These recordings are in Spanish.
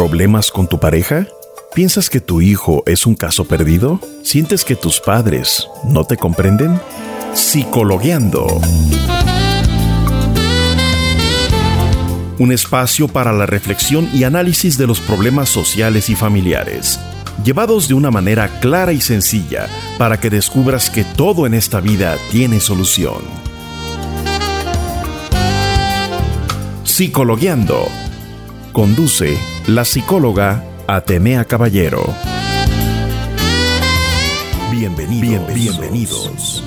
¿Problemas con tu pareja? ¿Piensas que tu hijo es un caso perdido? ¿Sientes que tus padres no te comprenden? Psicologueando. Un espacio para la reflexión y análisis de los problemas sociales y familiares, llevados de una manera clara y sencilla para que descubras que todo en esta vida tiene solución. Psicologueando. Conduce la psicóloga Atenea Caballero. Bienvenidos. Bienvenidos.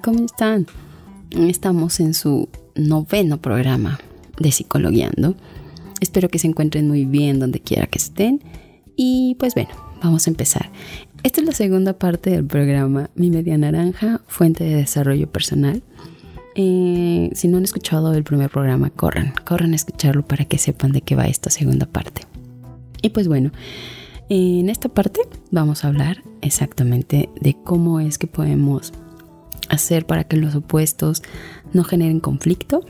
¿Cómo están? Estamos en su noveno programa de Psicologueando. Espero que se encuentren muy bien donde quiera que estén. Y pues bueno, vamos a empezar. Esta es la segunda parte del programa Mi Media Naranja, Fuente de Desarrollo Personal. Eh, si no han escuchado el primer programa, corran, corran a escucharlo para que sepan de qué va esta segunda parte. Y pues bueno, en esta parte vamos a hablar exactamente de cómo es que podemos hacer para que los opuestos no generen conflicto.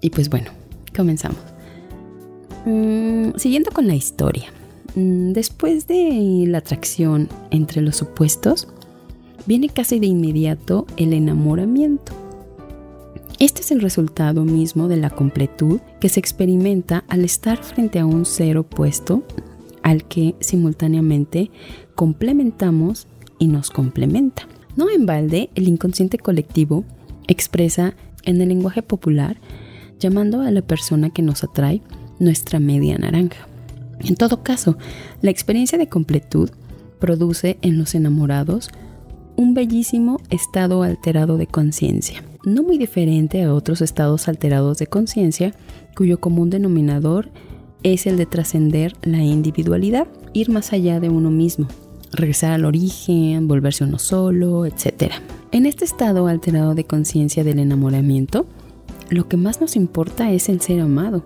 Y pues bueno, comenzamos. Mm, siguiendo con la historia. Mm, después de la atracción entre los opuestos, viene casi de inmediato el enamoramiento. Este es el resultado mismo de la completud que se experimenta al estar frente a un ser opuesto al que simultáneamente complementamos y nos complementa. No en balde, el inconsciente colectivo expresa en el lenguaje popular llamando a la persona que nos atrae nuestra media naranja. En todo caso, la experiencia de completud produce en los enamorados un bellísimo estado alterado de conciencia, no muy diferente a otros estados alterados de conciencia cuyo común denominador es el de trascender la individualidad, ir más allá de uno mismo, regresar al origen, volverse uno solo, etc. En este estado alterado de conciencia del enamoramiento, lo que más nos importa es el ser amado,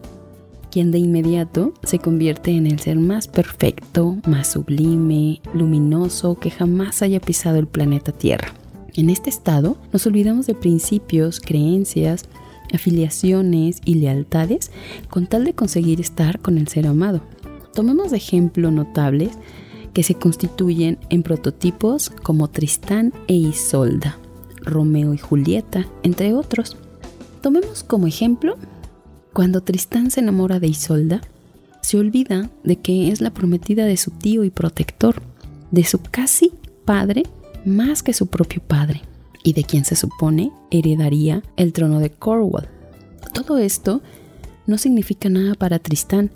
quien de inmediato se convierte en el ser más perfecto, más sublime, luminoso que jamás haya pisado el planeta Tierra. En este estado nos olvidamos de principios, creencias, afiliaciones y lealtades con tal de conseguir estar con el ser amado. Tomemos de ejemplo notables que se constituyen en prototipos como Tristán e Isolda, Romeo y Julieta, entre otros. Tomemos como ejemplo, cuando Tristán se enamora de Isolda, se olvida de que es la prometida de su tío y protector, de su casi padre más que su propio padre, y de quien se supone heredaría el trono de Cornwall. Todo esto no significa nada para Tristán,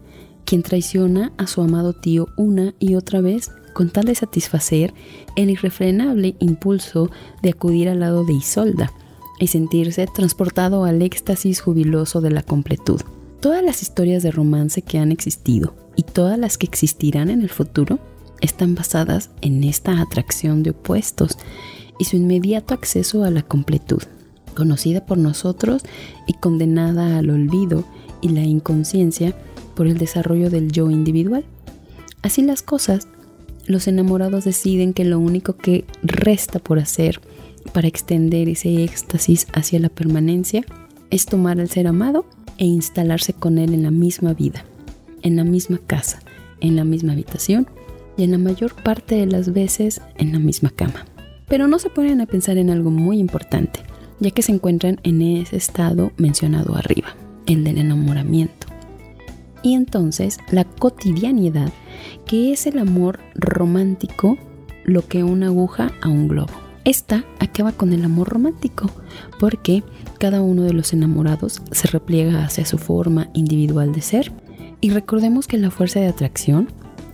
quien traiciona a su amado tío una y otra vez con tal de satisfacer el irrefrenable impulso de acudir al lado de Isolda y sentirse transportado al éxtasis jubiloso de la completud. Todas las historias de romance que han existido y todas las que existirán en el futuro están basadas en esta atracción de opuestos y su inmediato acceso a la completud, conocida por nosotros y condenada al olvido y la inconsciencia por el desarrollo del yo individual. Así las cosas, los enamorados deciden que lo único que resta por hacer para extender ese éxtasis hacia la permanencia es tomar al ser amado e instalarse con él en la misma vida, en la misma casa, en la misma habitación y en la mayor parte de las veces en la misma cama. Pero no se ponen a pensar en algo muy importante, ya que se encuentran en ese estado mencionado arriba, el del enamoramiento y entonces la cotidianidad, que es el amor romántico, lo que una aguja a un globo. Esta acaba con el amor romántico, porque cada uno de los enamorados se repliega hacia su forma individual de ser. Y recordemos que la fuerza de atracción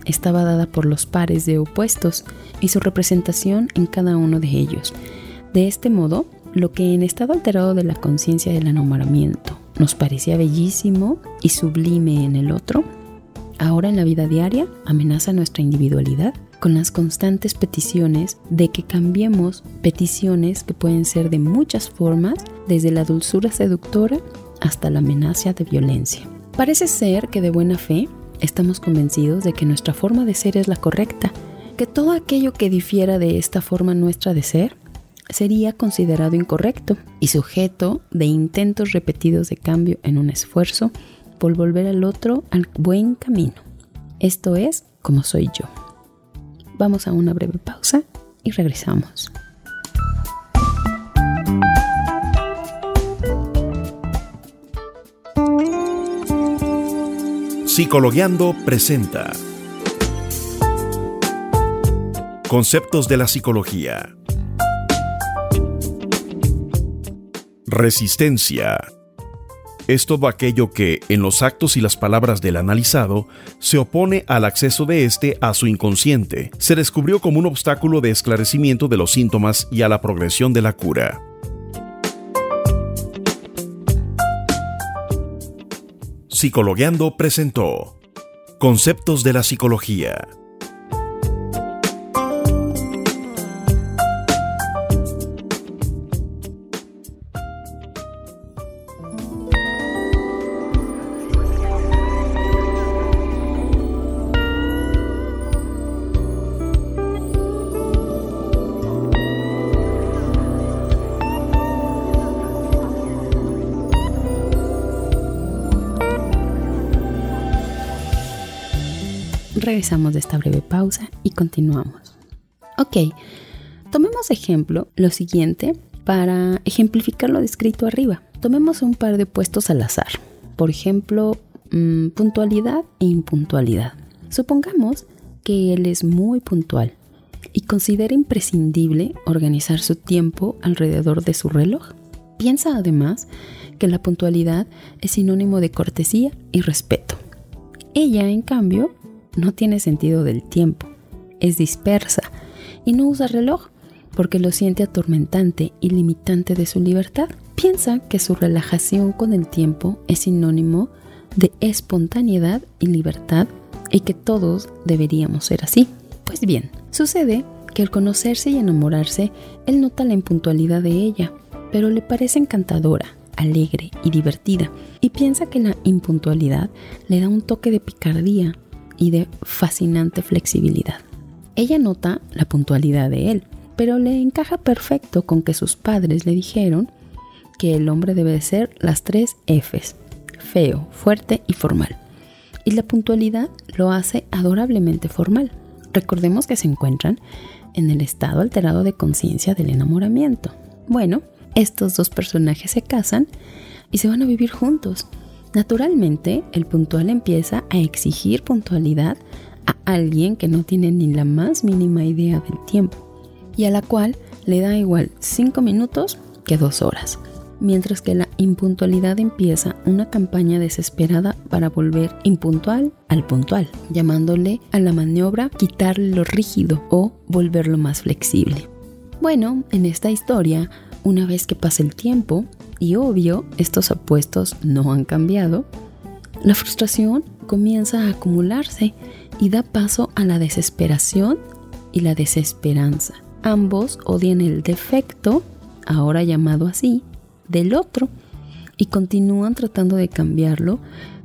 estaba dada por los pares de opuestos y su representación en cada uno de ellos. De este modo, lo que en estado alterado de la conciencia del enamoramiento nos parecía bellísimo y sublime en el otro, ahora en la vida diaria amenaza nuestra individualidad con las constantes peticiones de que cambiemos peticiones que pueden ser de muchas formas, desde la dulzura seductora hasta la amenaza de violencia. Parece ser que de buena fe estamos convencidos de que nuestra forma de ser es la correcta, que todo aquello que difiera de esta forma nuestra de ser sería considerado incorrecto y sujeto de intentos repetidos de cambio en un esfuerzo por volver al otro al buen camino. Esto es como soy yo. Vamos a una breve pausa y regresamos. Psicologueando presenta Conceptos de la psicología. Resistencia. Es todo aquello que, en los actos y las palabras del analizado, se opone al acceso de éste a su inconsciente. Se descubrió como un obstáculo de esclarecimiento de los síntomas y a la progresión de la cura. Psicologueando presentó Conceptos de la Psicología. Regresamos de esta breve pausa y continuamos. Ok, tomemos ejemplo lo siguiente para ejemplificar lo descrito arriba. Tomemos un par de puestos al azar. Por ejemplo, mm, puntualidad e impuntualidad. Supongamos que él es muy puntual y considera imprescindible organizar su tiempo alrededor de su reloj. Piensa además que la puntualidad es sinónimo de cortesía y respeto. Ella, en cambio, no tiene sentido del tiempo, es dispersa y no usa reloj porque lo siente atormentante y limitante de su libertad. Piensa que su relajación con el tiempo es sinónimo de espontaneidad y libertad y que todos deberíamos ser así. Pues bien, sucede que al conocerse y enamorarse, él nota la impuntualidad de ella, pero le parece encantadora, alegre y divertida, y piensa que la impuntualidad le da un toque de picardía y de fascinante flexibilidad. Ella nota la puntualidad de él, pero le encaja perfecto con que sus padres le dijeron que el hombre debe ser las tres Fs, feo, fuerte y formal. Y la puntualidad lo hace adorablemente formal. Recordemos que se encuentran en el estado alterado de conciencia del enamoramiento. Bueno, estos dos personajes se casan y se van a vivir juntos Naturalmente, el puntual empieza a exigir puntualidad a alguien que no tiene ni la más mínima idea del tiempo y a la cual le da igual 5 minutos que 2 horas, mientras que la impuntualidad empieza una campaña desesperada para volver impuntual al puntual, llamándole a la maniobra quitarle lo rígido o volverlo más flexible. Bueno, en esta historia, una vez que pasa el tiempo, y obvio estos apuestos no han cambiado, la frustración comienza a acumularse y da paso a la desesperación y la desesperanza. Ambos odian el defecto, ahora llamado así, del otro y continúan tratando de cambiarlo,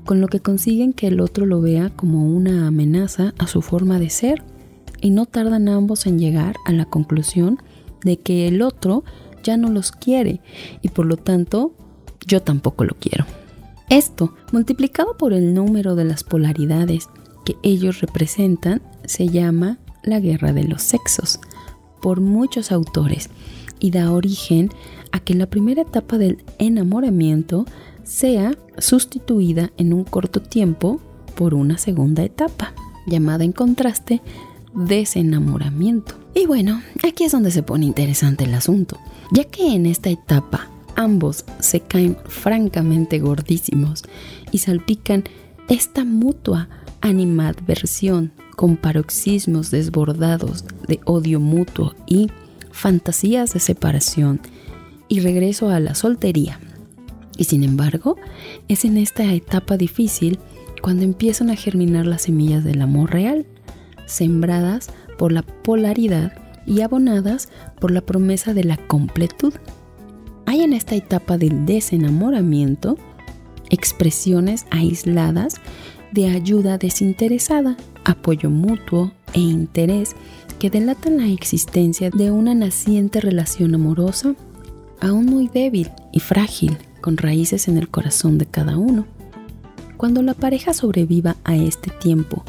con lo que consiguen que el otro lo vea como una amenaza a su forma de ser y no tardan ambos en llegar a la conclusión de que el otro ya no los quiere y por lo tanto yo tampoco lo quiero. Esto, multiplicado por el número de las polaridades que ellos representan, se llama la guerra de los sexos por muchos autores y da origen a que la primera etapa del enamoramiento sea sustituida en un corto tiempo por una segunda etapa, llamada en contraste desenamoramiento. Y bueno, aquí es donde se pone interesante el asunto, ya que en esta etapa ambos se caen francamente gordísimos y salpican esta mutua animadversión con paroxismos desbordados de odio mutuo y fantasías de separación y regreso a la soltería. Y sin embargo, es en esta etapa difícil cuando empiezan a germinar las semillas del amor real, sembradas por la polaridad y abonadas por la promesa de la completud. Hay en esta etapa del desenamoramiento expresiones aisladas de ayuda desinteresada, apoyo mutuo e interés que delatan la existencia de una naciente relación amorosa, aún muy débil y frágil, con raíces en el corazón de cada uno. Cuando la pareja sobreviva a este tiempo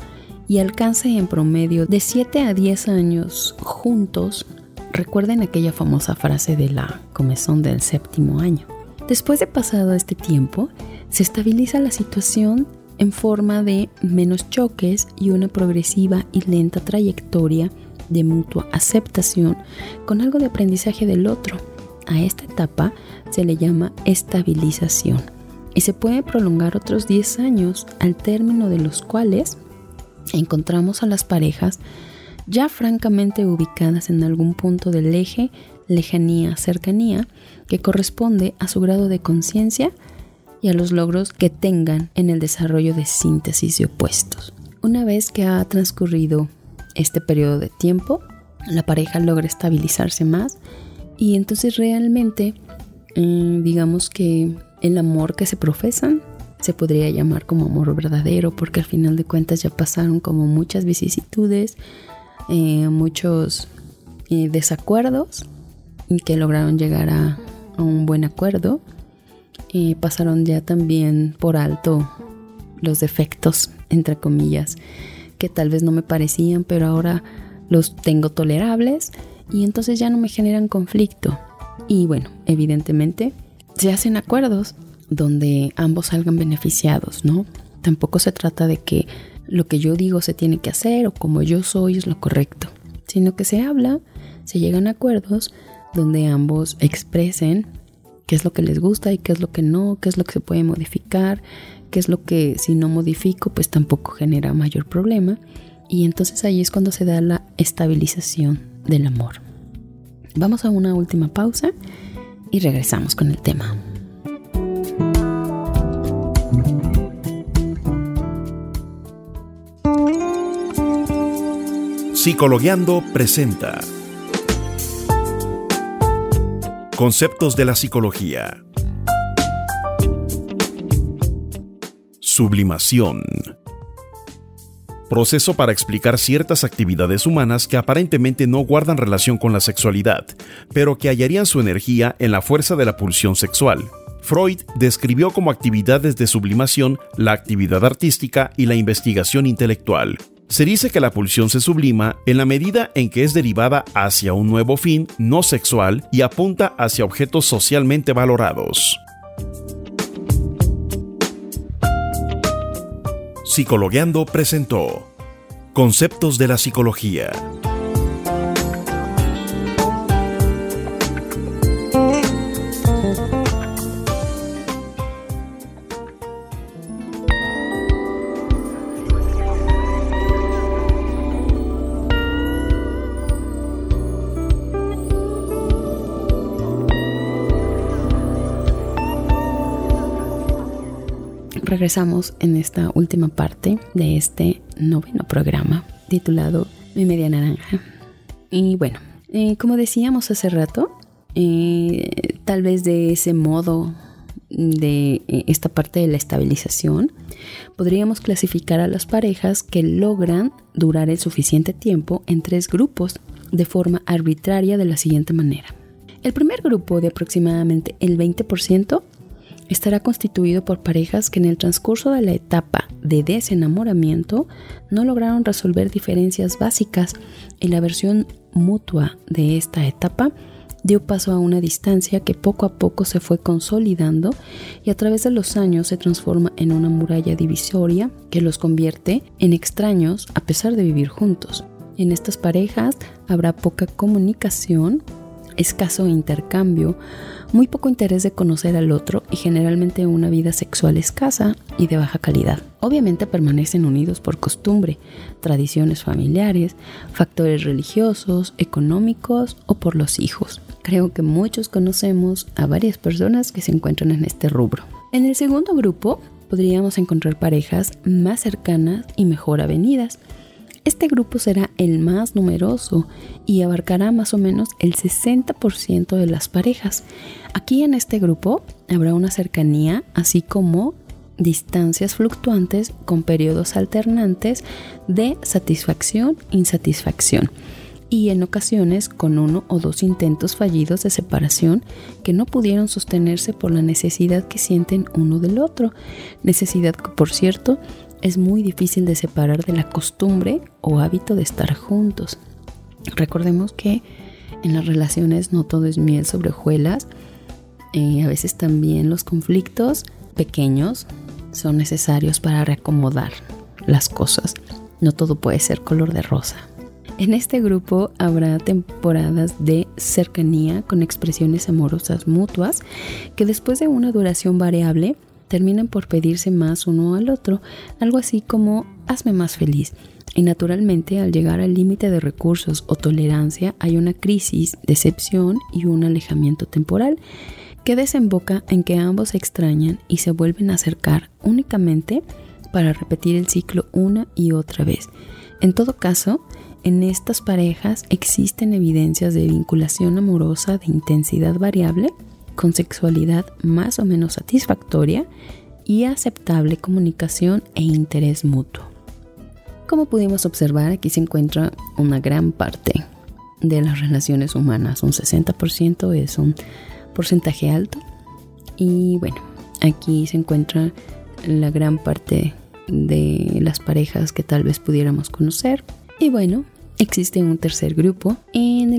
y alcance en promedio de 7 a 10 años juntos, recuerden aquella famosa frase de la comezón del séptimo año. Después de pasado este tiempo, se estabiliza la situación en forma de menos choques y una progresiva y lenta trayectoria de mutua aceptación con algo de aprendizaje del otro. A esta etapa se le llama estabilización y se puede prolongar otros 10 años al término de los cuales encontramos a las parejas ya francamente ubicadas en algún punto del eje lejanía-cercanía que corresponde a su grado de conciencia y a los logros que tengan en el desarrollo de síntesis de opuestos. Una vez que ha transcurrido este periodo de tiempo, la pareja logra estabilizarse más y entonces realmente eh, digamos que el amor que se profesan se podría llamar como amor verdadero porque al final de cuentas ya pasaron como muchas vicisitudes, eh, muchos eh, desacuerdos y que lograron llegar a, un buen acuerdo pasaron ya también por alto los defectos, entre comillas, que tal vez no me parecían, pero ahora los tengo tolerables y entonces ya no me generan conflicto. Y bueno, evidentemente se hacen acuerdos donde ambos salgan beneficiados, ¿no? Tampoco se trata de que lo que yo digo se tiene que hacer o como yo soy es lo correcto, sino que se habla, se llegan a acuerdos donde ambos expresen qué es lo que les gusta y qué es lo que no, qué es lo que se puede modificar, qué es lo que si no modifico pues tampoco genera mayor problema. Y entonces ahí es cuando se da la estabilización del amor. Vamos a una última pausa y regresamos con el tema. Psicologueando presenta Conceptos de la psicología. Sublimación. Proceso para explicar ciertas actividades humanas que aparentemente no guardan relación con la sexualidad, pero que hallarían su energía en la fuerza de la pulsión sexual. Freud describió como actividades de sublimación la actividad artística y la investigación intelectual, se dice que la pulsión se sublima en la medida en que es derivada hacia un nuevo fin no sexual y apunta hacia objetos socialmente valorados. Psicologueando presentó Conceptos de la Psicología. Regresamos en esta última parte de este noveno programa titulado Mi Media Naranja. Y bueno, eh, como decíamos hace rato, eh, tal vez de ese modo de eh, esta parte de la estabilización, podríamos clasificar a las parejas que logran durar el suficiente tiempo en tres grupos de forma arbitraria de la siguiente manera. El primer grupo de aproximadamente el 20% estará constituido por parejas que en el transcurso de la etapa de desenamoramiento no lograron resolver diferencias básicas y la versión mutua de esta etapa dio paso a una distancia que poco a poco se fue consolidando y a través de los años se transforma en una muralla divisoria que los convierte en extraños a pesar de vivir juntos. En estas parejas habrá poca comunicación, escaso intercambio, muy poco interés de conocer al otro y generalmente una vida sexual escasa y de baja calidad. Obviamente permanecen unidos por costumbre, tradiciones familiares, factores religiosos, económicos o por los hijos. Creo que muchos conocemos a varias personas que se encuentran en este rubro. En el segundo grupo podríamos encontrar parejas más cercanas y mejor avenidas este grupo será el más numeroso y abarcará más o menos el 60% de las parejas. Aquí en este grupo habrá una cercanía, así como distancias fluctuantes con periodos alternantes de satisfacción-insatisfacción y en ocasiones con uno o dos intentos fallidos de separación que no pudieron sostenerse por la necesidad que sienten uno del otro, necesidad que por cierto es muy difícil de separar de la costumbre o hábito de estar juntos. Recordemos que en las relaciones no todo es miel sobre hojuelas. Eh, a veces también los conflictos pequeños son necesarios para reacomodar las cosas. No todo puede ser color de rosa. En este grupo habrá temporadas de cercanía con expresiones amorosas mutuas que después de una duración variable terminan por pedirse más uno al otro, algo así como hazme más feliz. Y naturalmente al llegar al límite de recursos o tolerancia hay una crisis, decepción y un alejamiento temporal que desemboca en que ambos se extrañan y se vuelven a acercar únicamente para repetir el ciclo una y otra vez. En todo caso, en estas parejas existen evidencias de vinculación amorosa de intensidad variable con sexualidad más o menos satisfactoria y aceptable comunicación e interés mutuo. Como pudimos observar, aquí se encuentra una gran parte de las relaciones humanas, un 60% es un porcentaje alto y bueno, aquí se encuentra la gran parte de las parejas que tal vez pudiéramos conocer. Y bueno, Existe un tercer grupo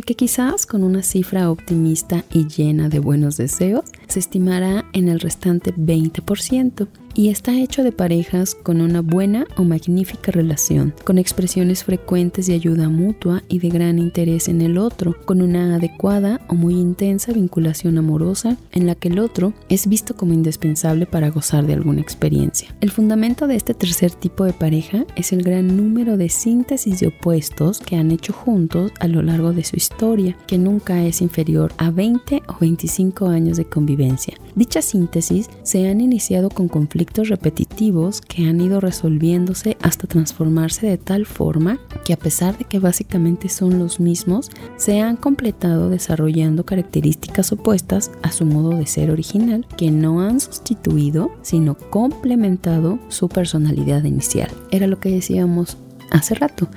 que quizás con una cifra optimista y llena de buenos deseos se estimará en el restante 20% y está hecho de parejas con una buena o magnífica relación, con expresiones frecuentes de ayuda mutua y de gran interés en el otro, con una adecuada o muy intensa vinculación amorosa en la que el otro es visto como indispensable para gozar de alguna experiencia. El fundamento de este tercer tipo de pareja es el gran número de síntesis de opuestos que han hecho juntos a lo largo de su historia, que nunca es inferior a 20 o 25 años de convivencia. Dicha síntesis se han iniciado con conflictos repetitivos que han ido resolviéndose hasta transformarse de tal forma que a pesar de que básicamente son los mismos, se han completado desarrollando características opuestas a su modo de ser original que no han sustituido, sino complementado su personalidad inicial. Era lo que decíamos hace rato.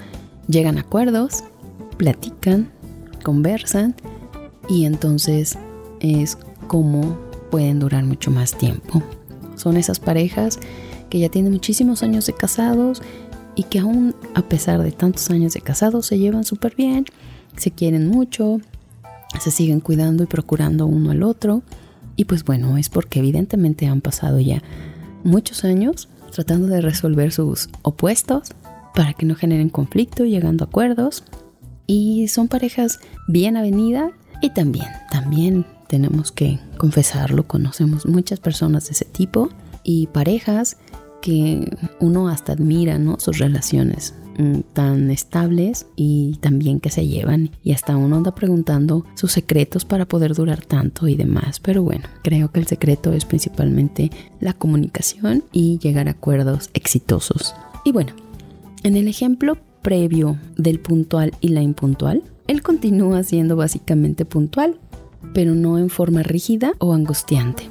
Llegan a acuerdos, platican, conversan y entonces es como pueden durar mucho más tiempo. Son esas parejas que ya tienen muchísimos años de casados y que aún a pesar de tantos años de casados se llevan súper bien, se quieren mucho, se siguen cuidando y procurando uno al otro. Y pues bueno, es porque evidentemente han pasado ya muchos años tratando de resolver sus opuestos para que no generen conflicto, llegando a acuerdos. Y son parejas bien avenidas y también, también tenemos que confesarlo, conocemos muchas personas de ese tipo y parejas que uno hasta admira, ¿no? Sus relaciones mm, tan estables y también que se llevan y hasta uno anda preguntando sus secretos para poder durar tanto y demás. Pero bueno, creo que el secreto es principalmente la comunicación y llegar a acuerdos exitosos. Y bueno, en el ejemplo previo del puntual y la impuntual, él continúa siendo básicamente puntual, pero no en forma rígida o angustiante.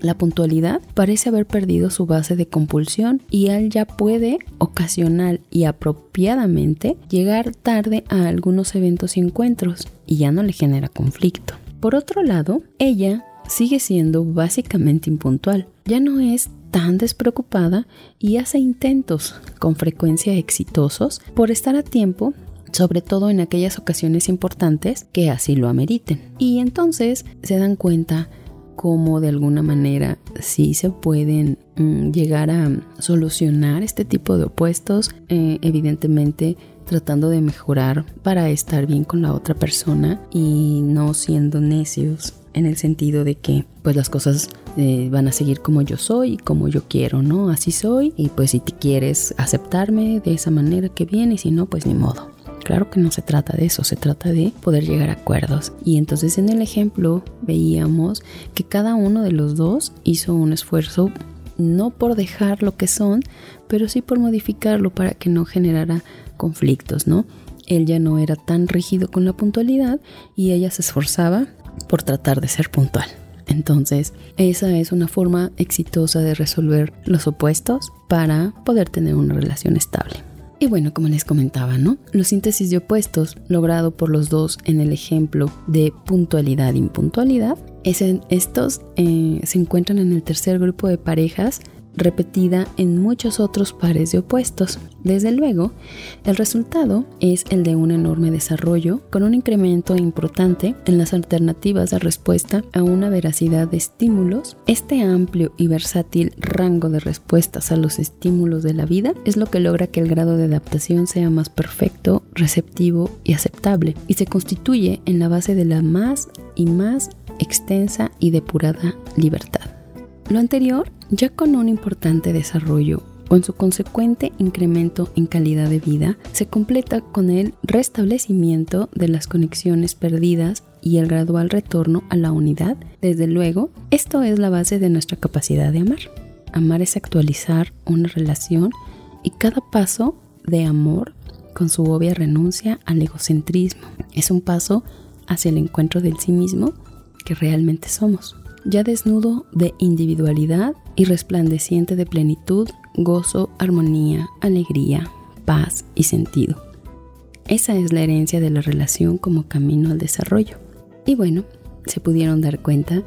La puntualidad parece haber perdido su base de compulsión y él ya puede, ocasional y apropiadamente, llegar tarde a algunos eventos y encuentros y ya no le genera conflicto. Por otro lado, ella sigue siendo básicamente impuntual. Ya no es tan despreocupada y hace intentos, con frecuencia exitosos, por estar a tiempo sobre todo en aquellas ocasiones importantes que así lo ameriten. Y entonces se dan cuenta cómo de alguna manera sí se pueden mm, llegar a solucionar este tipo de opuestos, eh, evidentemente tratando de mejorar para estar bien con la otra persona y no siendo necios en el sentido de que pues las cosas eh, van a seguir como yo soy y como yo quiero, ¿no? Así soy y pues si te quieres aceptarme de esa manera que viene y si no, pues ni modo. Claro que no se trata de eso, se trata de poder llegar a acuerdos. Y entonces en el ejemplo veíamos que cada uno de los dos hizo un esfuerzo no por dejar lo que son, pero sí por modificarlo para que no generara conflictos, ¿no? Él ya no era tan rígido con la puntualidad y ella se esforzaba por tratar de ser puntual. Entonces, esa es una forma exitosa de resolver los opuestos para poder tener una relación estable. Y bueno, como les comentaba, ¿no? Los síntesis de opuestos logrado por los dos en el ejemplo de puntualidad e estos eh, se encuentran en el tercer grupo de parejas repetida en muchos otros pares de opuestos. Desde luego, el resultado es el de un enorme desarrollo con un incremento importante en las alternativas de respuesta a una veracidad de estímulos. Este amplio y versátil rango de respuestas a los estímulos de la vida es lo que logra que el grado de adaptación sea más perfecto, receptivo y aceptable y se constituye en la base de la más y más extensa y depurada libertad. Lo anterior, ya con un importante desarrollo con su consecuente incremento en calidad de vida, se completa con el restablecimiento de las conexiones perdidas y el gradual retorno a la unidad. Desde luego, esto es la base de nuestra capacidad de amar. Amar es actualizar una relación y cada paso de amor con su obvia renuncia al egocentrismo. Es un paso hacia el encuentro del sí mismo que realmente somos ya desnudo de individualidad y resplandeciente de plenitud, gozo, armonía, alegría, paz y sentido. Esa es la herencia de la relación como camino al desarrollo. Y bueno, se pudieron dar cuenta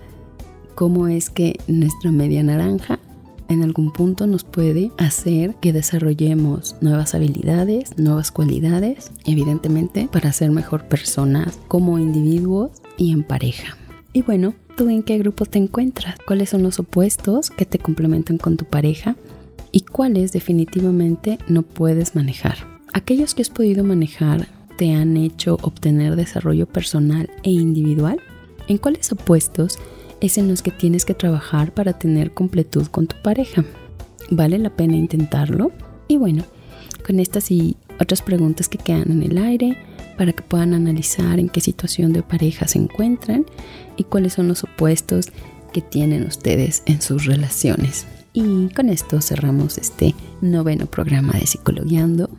cómo es que nuestra media naranja en algún punto nos puede hacer que desarrollemos nuevas habilidades, nuevas cualidades, evidentemente para ser mejor personas como individuos y en pareja. Y bueno, ¿tú en qué grupo te encuentras? ¿Cuáles son los opuestos que te complementan con tu pareja? ¿Y cuáles definitivamente no puedes manejar? Aquellos que has podido manejar te han hecho obtener desarrollo personal e individual. ¿En cuáles opuestos es en los que tienes que trabajar para tener completud con tu pareja? ¿Vale la pena intentarlo? Y bueno, con estas y otras preguntas que quedan en el aire, para que puedan analizar en qué situación de pareja se encuentran y cuáles son los opuestos que tienen ustedes en sus relaciones. Y con esto cerramos este noveno programa de Psicologiando.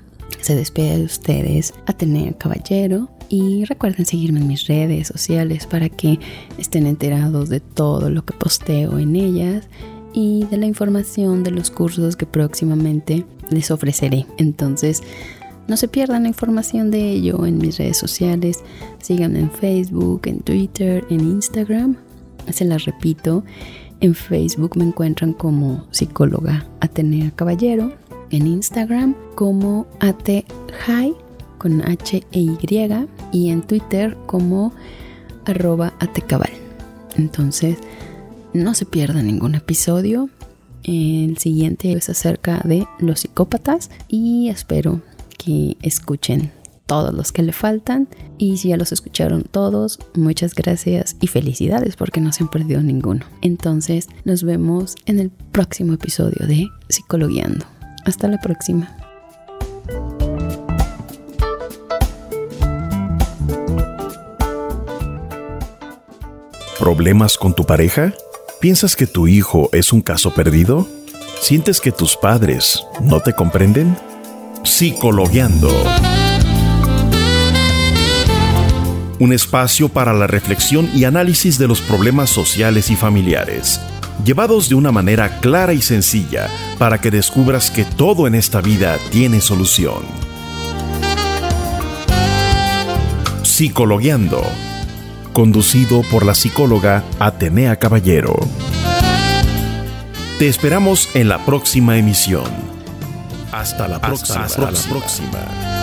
Se despide de ustedes Atenea Caballero y recuerden seguirme en mis redes sociales para que estén enterados de todo lo que posteo en ellas y de la información de los cursos que próximamente les ofreceré. Entonces, no se pierdan la información de ello en mis redes sociales. Síganme en Facebook, en Twitter, en Instagram. Se las repito. En Facebook me encuentran como psicóloga Atenea Caballero. En Instagram como atehai con H e Y. Y en Twitter como arroba atecabal. Entonces, no se pierdan ningún episodio. El siguiente es acerca de los psicópatas y espero escuchen todos los que le faltan y si ya los escucharon todos, muchas gracias y felicidades porque no se han perdido ninguno. Entonces nos vemos en el próximo episodio de Psicologiando. Hasta la próxima. ¿Problemas con tu pareja? ¿Piensas que tu hijo es un caso perdido? ¿Sientes que tus padres no te comprenden? Psicologueando. Un espacio para la reflexión y análisis de los problemas sociales y familiares, llevados de una manera clara y sencilla para que descubras que todo en esta vida tiene solución. Psicologueando, conducido por la psicóloga Atenea Caballero. Te esperamos en la próxima emisión. Hasta la próxima. Hasta la próxima.